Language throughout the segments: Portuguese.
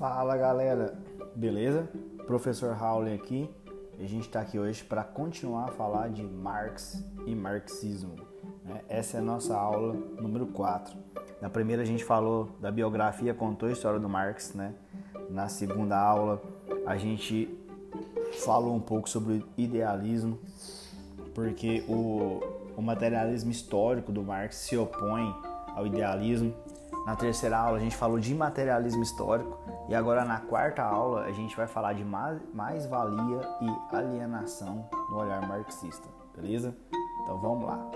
Fala galera, beleza? Professor Howley aqui. A gente está aqui hoje para continuar a falar de Marx e marxismo. Né? Essa é a nossa aula número 4. Na primeira a gente falou da biografia, contou a história do Marx, né? Na segunda aula a gente falou um pouco sobre idealismo, porque o, o materialismo histórico do Marx se opõe ao idealismo. Na terceira aula a gente falou de materialismo histórico e agora na quarta aula a gente vai falar de mais-valia e alienação no olhar marxista, beleza? Então vamos lá,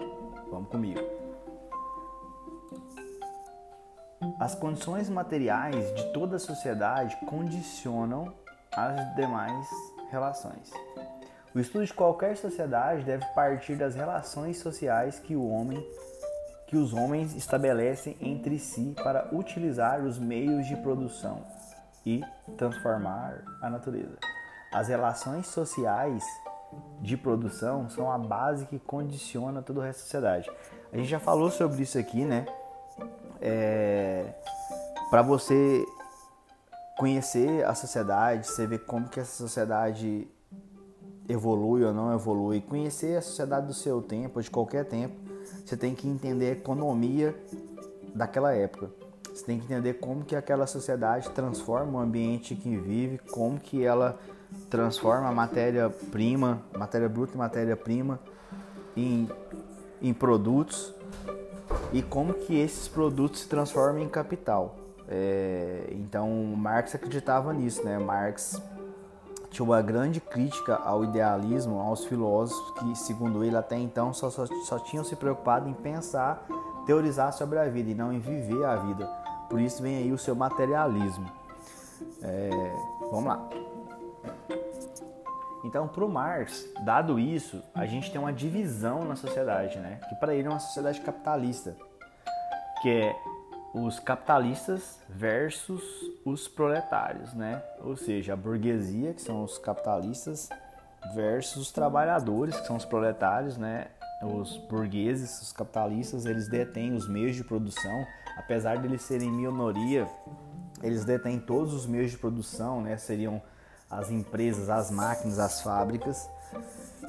vamos comigo. As condições materiais de toda a sociedade condicionam as demais relações. O estudo de qualquer sociedade deve partir das relações sociais que o homem que os homens estabelecem entre si para utilizar os meios de produção e transformar a natureza. As relações sociais de produção são a base que condiciona todo o resto da sociedade. A gente já falou sobre isso aqui, né? É... Para você conhecer a sociedade, você ver como que essa sociedade evolui ou não evolui, conhecer a sociedade do seu tempo, de qualquer tempo, você tem que entender a economia daquela época. Você tem que entender como que aquela sociedade transforma o ambiente que vive, como que ela transforma a matéria-prima, matéria bruta e matéria-prima em, em produtos e como que esses produtos se transformam em capital. É, então Marx acreditava nisso, né? Marx tinha uma grande crítica ao idealismo, aos filósofos que, segundo ele, até então só, só, só tinham se preocupado em pensar, teorizar sobre a vida e não em viver a vida. Por isso vem aí o seu materialismo. É, vamos lá. Então, para o Marx, dado isso, a gente tem uma divisão na sociedade, né? Que para ele é uma sociedade capitalista, que é os capitalistas versus os proletários, né? Ou seja, a burguesia, que são os capitalistas, versus os trabalhadores, que são os proletários, né? Os burgueses, os capitalistas, eles detêm os meios de produção, apesar de eles serem minoria, eles detêm todos os meios de produção, né? Seriam as empresas, as máquinas, as fábricas.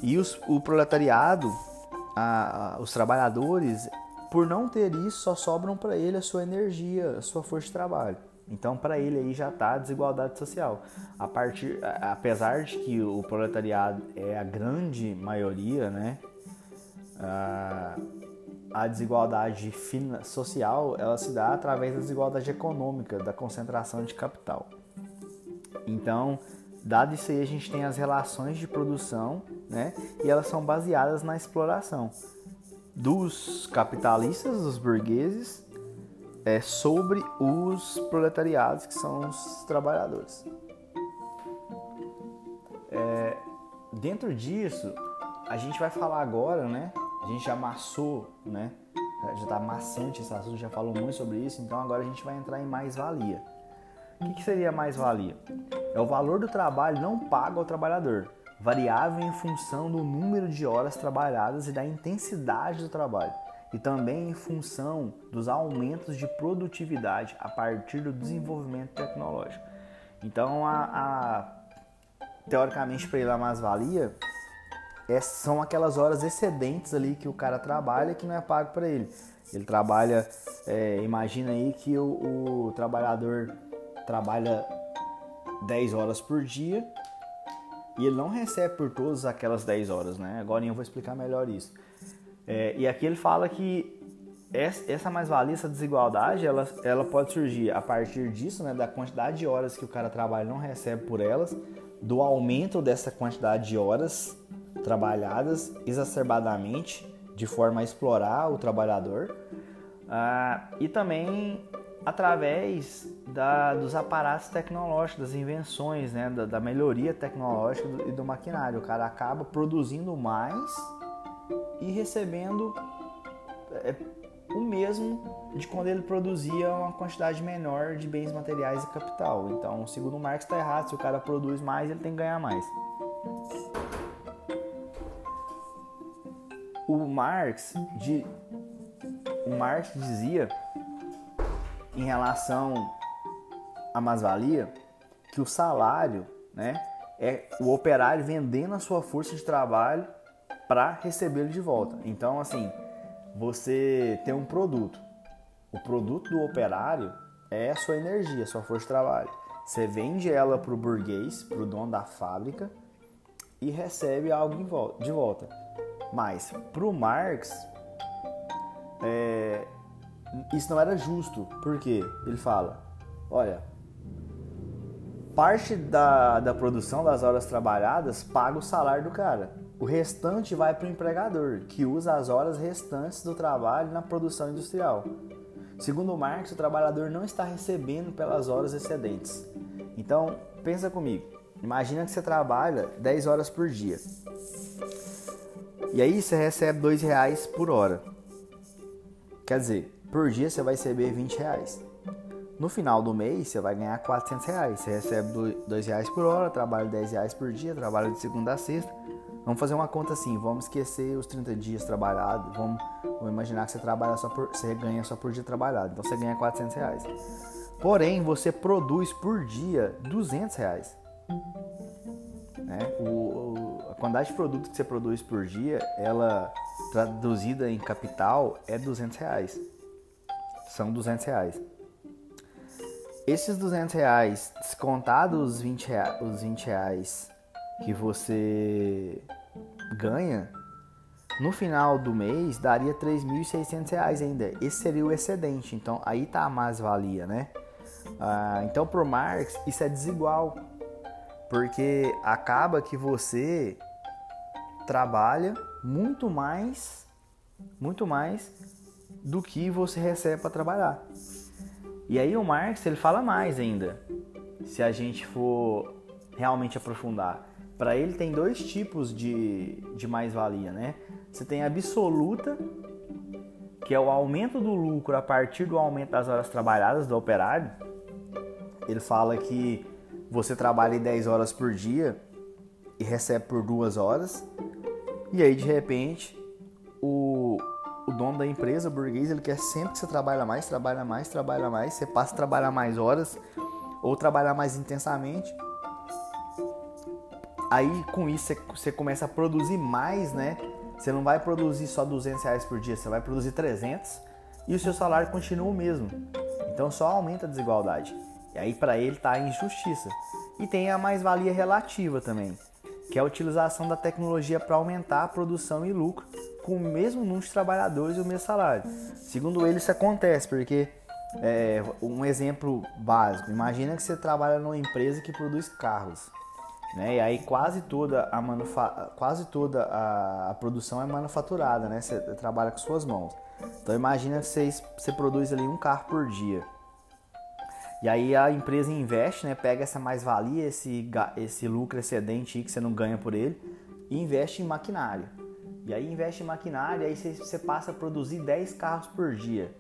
E os, o proletariado, a, a, os trabalhadores, por não ter isso, só sobram para ele a sua energia, a sua força de trabalho. Então, para ele aí já está a desigualdade social. A partir, apesar de que o proletariado é a grande maioria, né? A desigualdade social ela se dá através da desigualdade econômica, da concentração de capital. Então, dado isso aí, a gente tem as relações de produção, né? E elas são baseadas na exploração dos capitalistas, dos burgueses, é, sobre os proletariados, que são os trabalhadores. É, dentro disso, a gente vai falar agora, né? A gente já amassou, né? Já está maçante esse assunto, já falou muito sobre isso, então agora a gente vai entrar em mais-valia. O que, que seria mais-valia? É o valor do trabalho não pago ao trabalhador, variável em função do número de horas trabalhadas e da intensidade do trabalho, e também em função dos aumentos de produtividade a partir do desenvolvimento tecnológico. Então, a, a teoricamente, para ele a mais-valia é, são aquelas horas excedentes ali que o cara trabalha que não é pago para ele. Ele trabalha, é, imagina aí que o, o trabalhador trabalha 10 horas por dia e ele não recebe por todas aquelas 10 horas, né? Agora eu vou explicar melhor isso. É, e aqui ele fala que essa mais-valia, essa desigualdade, ela, ela pode surgir a partir disso, né? Da quantidade de horas que o cara trabalha e não recebe por elas, do aumento dessa quantidade de horas trabalhadas exacerbadamente, de forma a explorar o trabalhador, ah, e também através da, dos aparatos tecnológicos, das invenções, né, da, da melhoria tecnológica do, e do maquinário. O cara acaba produzindo mais e recebendo é, o mesmo de quando ele produzia uma quantidade menor de bens materiais e capital. Então, segundo Marx, está errado. Se o cara produz mais, ele tem que ganhar mais. O Marx, de, o Marx dizia em relação à mais-valia, que o salário, né, é o operário vendendo a sua força de trabalho para recebê-lo de volta. Então, assim, você tem um produto. O produto do operário é a sua energia, a sua força de trabalho. Você vende ela para o burguês, para o dono da fábrica e recebe algo de volta. Mas para o Marx, é, isso não era justo. porque Ele fala: olha, parte da, da produção das horas trabalhadas paga o salário do cara. O restante vai para o empregador, que usa as horas restantes do trabalho na produção industrial. Segundo Marx, o trabalhador não está recebendo pelas horas excedentes. Então, pensa comigo. Imagina que você trabalha 10 horas por dia. E aí você recebe 2 reais por hora. Quer dizer, por dia você vai receber 20 reais. No final do mês você vai ganhar 400 reais. Você recebe 2 reais por hora, trabalha 10 reais por dia, trabalha de segunda a sexta. Vamos fazer uma conta assim, vamos esquecer os 30 dias trabalhados, vamos, vamos imaginar que você trabalha só por, você ganha só por dia trabalhado, então você ganha 400 reais. Porém, você produz por dia 200 reais. Né? O, a quantidade de produto que você produz por dia, ela traduzida em capital é 200 reais. São 200 reais. Esses 200 reais, descontados os 20 reais, os 20 reais que você ganha, no final do mês daria 3.600 reais ainda. Esse seria o excedente. Então aí tá a mais-valia, né? Ah, então pro Marx isso é desigual. Porque acaba que você trabalha muito mais, muito mais do que você recebe para trabalhar. E aí o Marx ele fala mais ainda. Se a gente for realmente aprofundar, para ele tem dois tipos de, de mais-valia, né? Você tem a absoluta, que é o aumento do lucro a partir do aumento das horas trabalhadas do operário. Ele fala que você trabalha 10 horas por dia e recebe por duas horas. E aí, de repente, o, o dono da empresa, o burguês, ele quer sempre que você trabalha mais, trabalha mais, trabalha mais. Você passa a trabalhar mais horas ou trabalhar mais intensamente Aí com isso você começa a produzir mais, né? Você não vai produzir só 200 reais por dia, você vai produzir 300 e o seu salário continua o mesmo. Então só aumenta a desigualdade. E aí para ele tá a injustiça. E tem a mais-valia relativa também, que é a utilização da tecnologia para aumentar a produção e lucro com o mesmo número de trabalhadores e o mesmo salário. Segundo ele, isso acontece porque é, um exemplo básico. Imagina que você trabalha numa empresa que produz carros. Né? E aí quase toda a, manufa quase toda a, a, produção é manufaturada, né? Você trabalha com suas mãos. Então imagina que você, você produz ali um carro por dia. E aí a empresa investe, né? Pega essa mais-valia, esse, esse lucro excedente que você não ganha por ele, e investe em maquinário. E aí investe em maquinário, aí você, você passa a produzir 10 carros por dia.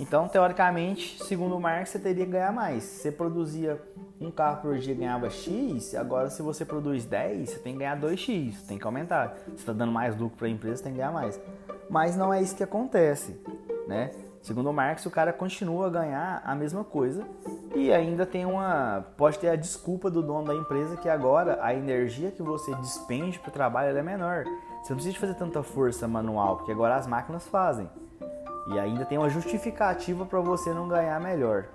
Então, teoricamente, segundo o Marx, você teria que ganhar mais. Você produzia um carro por dia ganhava X, agora se você produz 10, você tem que ganhar 2X, tem que aumentar. Se está dando mais lucro para a empresa, tem que ganhar mais. Mas não é isso que acontece, né? Segundo o Marx, o cara continua a ganhar a mesma coisa e ainda tem uma. Pode ter a desculpa do dono da empresa que agora a energia que você despende para o trabalho é menor. Você não precisa fazer tanta força manual, porque agora as máquinas fazem. E ainda tem uma justificativa para você não ganhar melhor.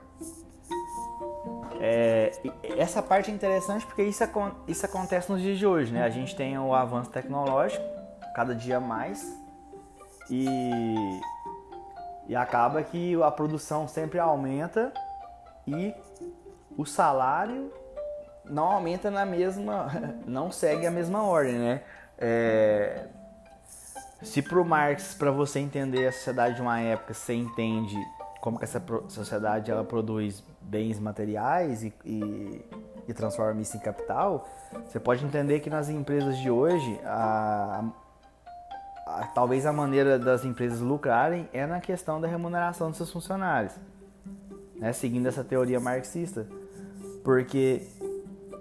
É, essa parte é interessante porque isso, isso acontece nos dias de hoje, né? A gente tem o avanço tecnológico cada dia mais e, e acaba que a produção sempre aumenta e o salário não aumenta na mesma, não segue a mesma ordem, né? É, se pro Marx, para você entender a sociedade de uma época, você entende como que essa sociedade ela produz bens materiais e, e, e transforma isso em capital, você pode entender que nas empresas de hoje, a, talvez a maneira das empresas lucrarem é na questão da remuneração dos seus funcionários, né? seguindo essa teoria marxista, porque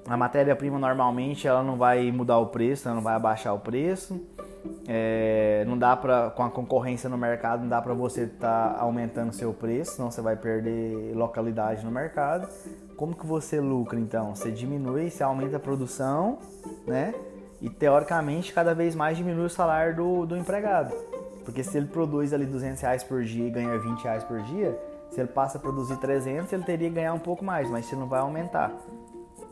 a matéria-prima normalmente ela não vai mudar o preço, ela não vai abaixar o preço, é, não dá para com a concorrência no mercado não dá para você estar tá aumentando seu preço, senão você vai perder localidade no mercado. como que você lucra então? Você diminui, você aumenta a produção, né? E teoricamente cada vez mais diminui o salário do, do empregado. Porque se ele produz ali 200 reais por dia e ganha 20 reais por dia, se ele passa a produzir 300, ele teria que ganhar um pouco mais, mas você não vai aumentar.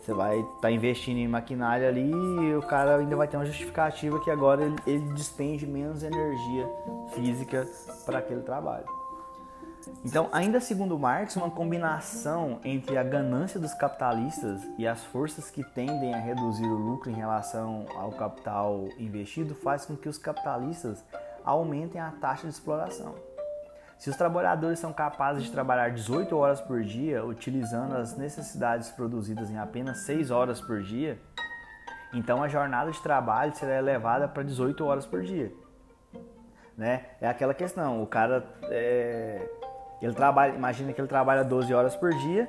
Você vai estar tá investindo em maquinária ali e o cara ainda vai ter uma justificativa que agora ele, ele despende menos energia física para aquele trabalho. Então, ainda segundo Marx, uma combinação entre a ganância dos capitalistas e as forças que tendem a reduzir o lucro em relação ao capital investido faz com que os capitalistas aumentem a taxa de exploração. Se os trabalhadores são capazes de trabalhar 18 horas por dia, utilizando as necessidades produzidas em apenas 6 horas por dia, então a jornada de trabalho será elevada para 18 horas por dia. Né? É aquela questão, o cara é, ele trabalha, imagina que ele trabalha 12 horas por dia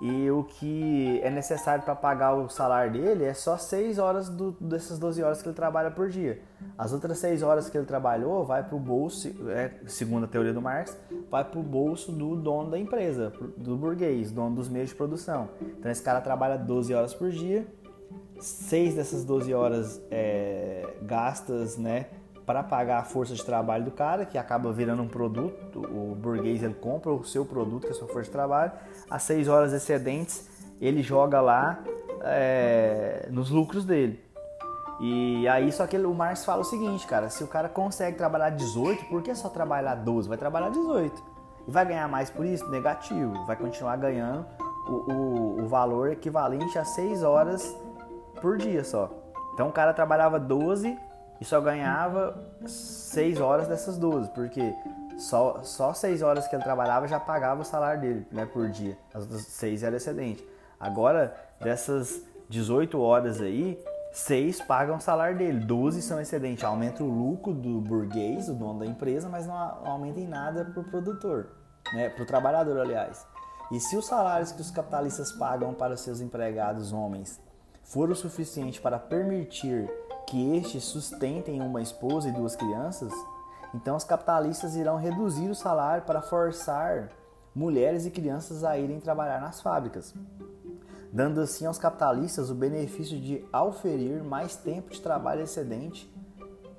e o que é necessário para pagar o salário dele é só 6 horas do, dessas 12 horas que ele trabalha por dia. As outras 6 horas que ele trabalhou vai para o bolso, é, segundo a teoria do Marx, vai para o bolso do dono da empresa, do burguês, dono dos meios de produção. Então esse cara trabalha 12 horas por dia, 6 dessas 12 horas é, gastas, né? Para pagar a força de trabalho do cara, que acaba virando um produto, o burguês ele compra o seu produto, que é a sua força de trabalho, as seis horas excedentes ele joga lá é, nos lucros dele. E aí só que o Marx fala o seguinte, cara, se o cara consegue trabalhar 18, por que só trabalhar 12? Vai trabalhar 18. E vai ganhar mais por isso? Negativo. Vai continuar ganhando o, o, o valor equivalente a 6 horas por dia só. Então o cara trabalhava 12 e só ganhava 6 horas dessas 12, porque só, só 6 horas que ele trabalhava já pagava o salário dele né, por dia. As outras 6 era excedente. Agora, dessas 18 horas aí, 6 pagam o salário dele, 12 são excedente. Aumenta o lucro do burguês, o dono da empresa, mas não aumenta em nada para o produtor, né, para o trabalhador, aliás. E se os salários que os capitalistas pagam para seus empregados homens for o suficiente para permitir que estes sustentem uma esposa e duas crianças, então os capitalistas irão reduzir o salário para forçar mulheres e crianças a irem trabalhar nas fábricas, dando assim aos capitalistas o benefício de auferir mais tempo de trabalho excedente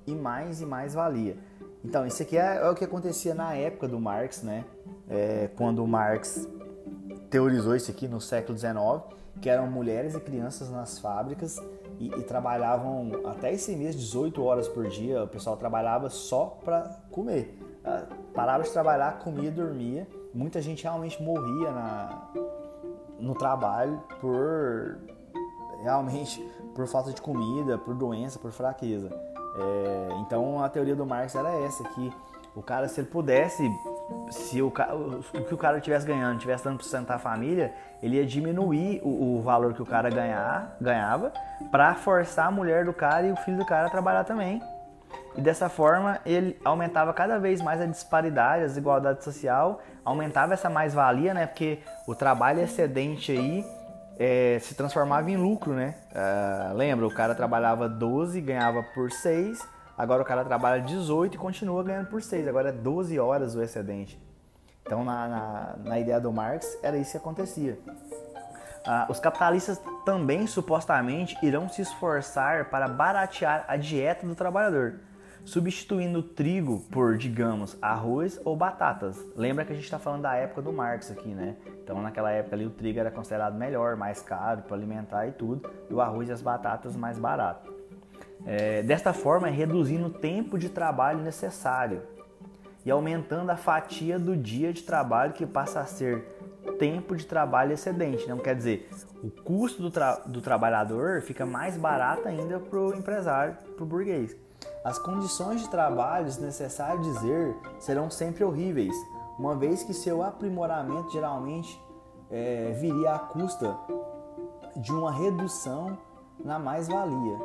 e mais e mais valia. Então, isso aqui é, é o que acontecia na época do Marx, né? É, quando Marx teorizou isso aqui no século XIX, que eram mulheres e crianças nas fábricas e, e, trabalhavam até esse mês 18 horas por dia. O pessoal trabalhava só para comer. Ah, parava de trabalhar, comia dormia. Muita gente realmente morria na, no trabalho por realmente por falta de comida, por doença, por fraqueza. É, então a teoria do Marx era essa que o cara se ele pudesse se o, o, que o cara estivesse ganhando, estivesse dando para sustentar a família, ele ia diminuir o, o valor que o cara ganhar, ganhava para forçar a mulher do cara e o filho do cara a trabalhar também. E dessa forma ele aumentava cada vez mais a disparidade, a desigualdade social, aumentava essa mais-valia, né? Porque o trabalho excedente aí é, se transformava em lucro, né? Uh, lembra, o cara trabalhava 12, ganhava por 6 Agora o cara trabalha 18 e continua ganhando por 6. Agora é 12 horas o excedente. Então, na, na, na ideia do Marx, era isso que acontecia. Ah, os capitalistas também, supostamente, irão se esforçar para baratear a dieta do trabalhador, substituindo trigo por, digamos, arroz ou batatas. Lembra que a gente está falando da época do Marx aqui, né? Então, naquela época ali, o trigo era considerado melhor, mais caro para alimentar e tudo, e o arroz e as batatas mais barato. É, desta forma, reduzindo o tempo de trabalho necessário e aumentando a fatia do dia de trabalho que passa a ser tempo de trabalho excedente. Não quer dizer, o custo do, tra do trabalhador fica mais barato ainda para o empresário, para o burguês. As condições de trabalho, necessário dizer, serão sempre horríveis, uma vez que seu aprimoramento geralmente é, viria à custa de uma redução na mais-valia.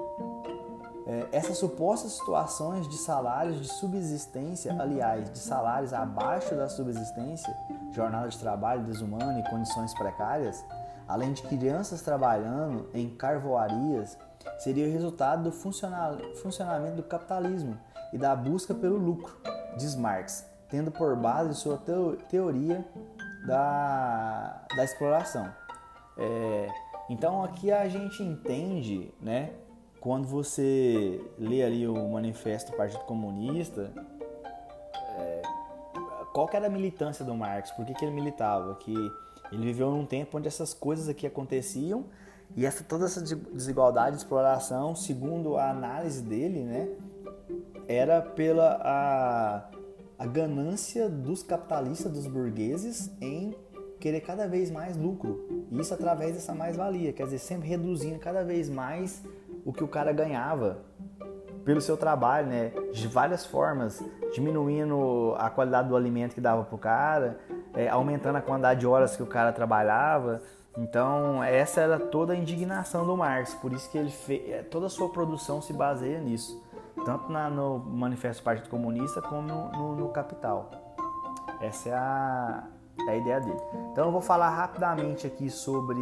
É, essas supostas situações de salários de subsistência, aliás, de salários abaixo da subsistência, jornada de trabalho desumana e condições precárias, além de crianças trabalhando em carvoarias, seria o resultado do funcionamento do capitalismo e da busca pelo lucro, diz Marx, tendo por base sua teoria da, da exploração. É, então aqui a gente entende, né? Quando você lê ali o manifesto do Partido Comunista, é, qual que era a militância do Marx? Por que, que ele militava? Que ele viveu num tempo onde essas coisas aqui aconteciam e essa, toda essa desigualdade de exploração, segundo a análise dele, né, era pela a, a ganância dos capitalistas, dos burgueses, em querer cada vez mais lucro. Isso através dessa mais-valia, quer dizer, sempre reduzindo cada vez mais o que o cara ganhava pelo seu trabalho, né? De várias formas, diminuindo a qualidade do alimento que dava pro cara, é, aumentando a quantidade de horas que o cara trabalhava. Então, essa era toda a indignação do Marx, por isso que ele fez, é, toda a sua produção se baseia nisso, tanto na, no Manifesto do Partido Comunista como no, no, no Capital. Essa é a, é a ideia dele. Então, eu vou falar rapidamente aqui sobre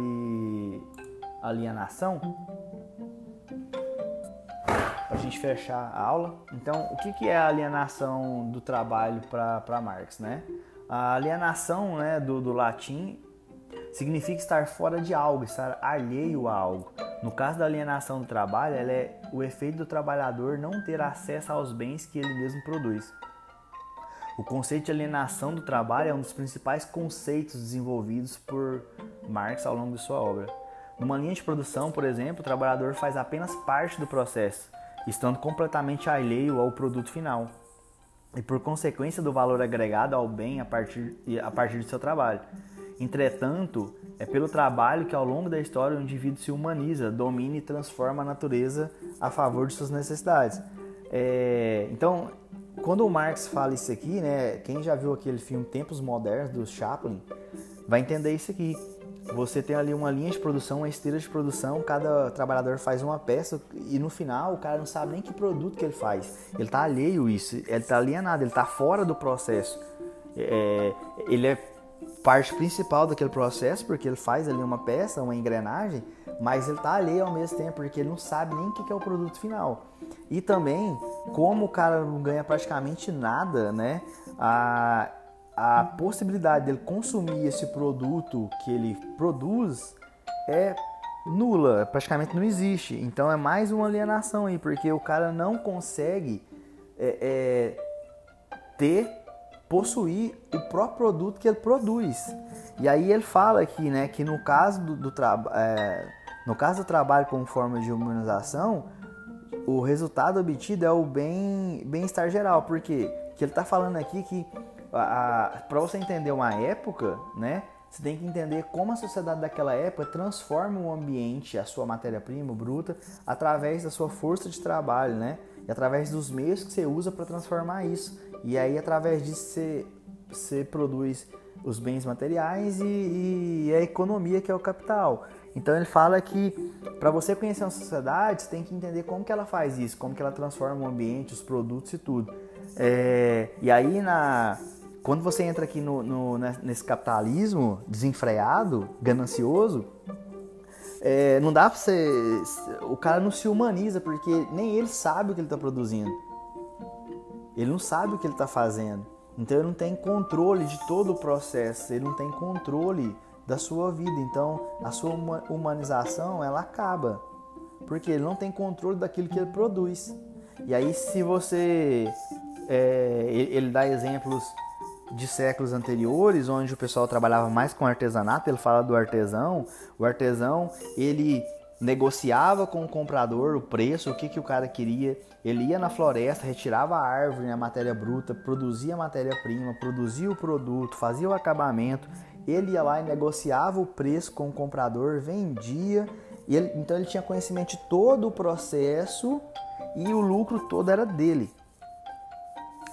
alienação a gente fechar a aula. Então, o que, que é a alienação do trabalho para Marx? Né? A alienação né, do, do latim significa estar fora de algo, estar alheio a algo. No caso da alienação do trabalho, ela é o efeito do trabalhador não ter acesso aos bens que ele mesmo produz. O conceito de alienação do trabalho é um dos principais conceitos desenvolvidos por Marx ao longo de sua obra. Numa linha de produção, por exemplo, o trabalhador faz apenas parte do processo, estando completamente alheio ao produto final e por consequência do valor agregado ao bem a partir, a partir de seu trabalho. Entretanto, é pelo trabalho que ao longo da história o indivíduo se humaniza, domina e transforma a natureza a favor de suas necessidades. É, então, quando o Marx fala isso aqui, né, quem já viu aquele filme Tempos Modernos do Chaplin, vai entender isso aqui. Você tem ali uma linha de produção, uma esteira de produção, cada trabalhador faz uma peça e no final o cara não sabe nem que produto que ele faz. Ele está alheio isso, ele está alienado, ele está fora do processo. É, ele é parte principal daquele processo porque ele faz ali uma peça, uma engrenagem, mas ele está alheio ao mesmo tempo porque ele não sabe nem o que é o produto final. E também, como o cara não ganha praticamente nada, né? A possibilidade dele consumir esse produto que ele produz é nula, praticamente não existe. Então é mais uma alienação aí, porque o cara não consegue é, é, ter, possuir o próprio produto que ele produz. E aí ele fala aqui, né, que no caso do, do trabalho, é, no caso do trabalho como forma de humanização, o resultado obtido é o bem bem-estar geral, porque que ele está falando aqui que para você entender uma época, né, você tem que entender como a sociedade daquela época transforma o ambiente, a sua matéria-prima bruta, através da sua força de trabalho, né? E através dos meios que você usa para transformar isso. E aí, através disso, você, você produz os bens materiais e, e a economia, que é o capital. Então ele fala que para você conhecer uma sociedade, você tem que entender como que ela faz isso, como que ela transforma o ambiente, os produtos e tudo. É, e aí na quando você entra aqui no, no nesse capitalismo desenfreado, ganancioso, é, não dá pra você. O cara não se humaniza, porque nem ele sabe o que ele está produzindo. Ele não sabe o que ele está fazendo. Então ele não tem controle de todo o processo, ele não tem controle da sua vida. Então a sua humanização ela acaba. Porque ele não tem controle daquilo que ele produz. E aí se você. É, ele dá exemplos de séculos anteriores, onde o pessoal trabalhava mais com artesanato, ele fala do artesão. O artesão, ele negociava com o comprador o preço, o que, que o cara queria. Ele ia na floresta, retirava a árvore, a matéria bruta, produzia a matéria-prima, produzia o produto, fazia o acabamento. Ele ia lá e negociava o preço com o comprador, vendia. Ele, então ele tinha conhecimento de todo o processo e o lucro todo era dele.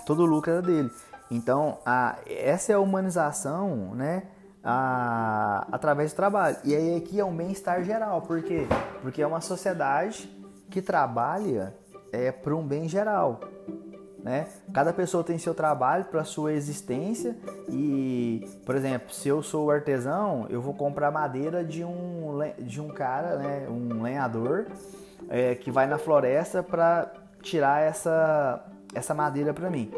Todo o lucro era dele. Então, a, essa é a humanização, né? A, através do trabalho. E aí aqui é um bem-estar geral. Por quê? Porque é uma sociedade que trabalha é, para um bem geral. Né? Cada pessoa tem seu trabalho para sua existência e, por exemplo, se eu sou artesão, eu vou comprar madeira de um, de um cara, né, um lenhador, é, que vai na floresta para tirar essa, essa madeira para mim.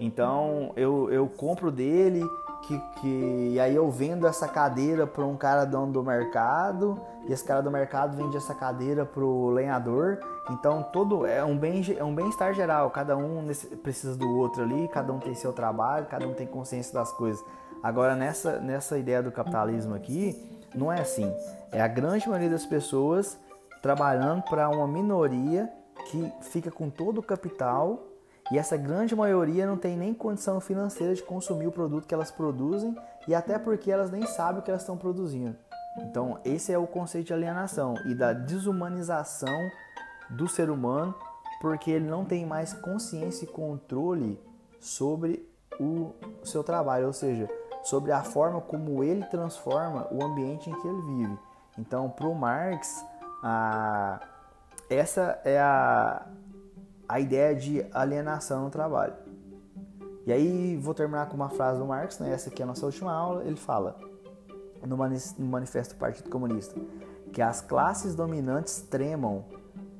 Então eu, eu compro dele que, que e aí eu vendo essa cadeira para um cara dono do mercado e esse cara do mercado vende essa cadeira para o lenhador. Então todo é um bem é um bem-estar geral. Cada um precisa do outro ali, cada um tem seu trabalho, cada um tem consciência das coisas. Agora nessa nessa ideia do capitalismo aqui não é assim. É a grande maioria das pessoas trabalhando para uma minoria que fica com todo o capital e essa grande maioria não tem nem condição financeira de consumir o produto que elas produzem e até porque elas nem sabem o que elas estão produzindo. Então, esse é o conceito de alienação e da desumanização do ser humano, porque ele não tem mais consciência e controle sobre o seu trabalho, ou seja, sobre a forma como ele transforma o ambiente em que ele vive. Então, para o Marx, a, essa é a, a ideia de alienação no trabalho. E aí vou terminar com uma frase do Marx, né? essa aqui é a nossa última aula, ele fala no Manifesto do Partido Comunista que as classes dominantes tremam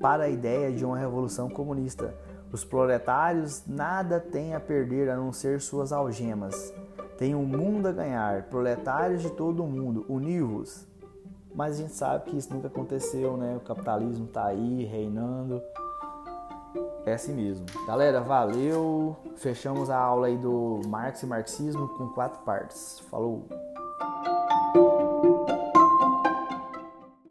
para a ideia de uma revolução comunista. Os proletários nada têm a perder a não ser suas algemas. Tem um mundo a ganhar, proletários de todo o mundo, univos. Mas a gente sabe que isso nunca aconteceu, né? O capitalismo está aí reinando. É assim mesmo. Galera, valeu. Fechamos a aula aí do Marx e Marxismo com quatro partes. Falou!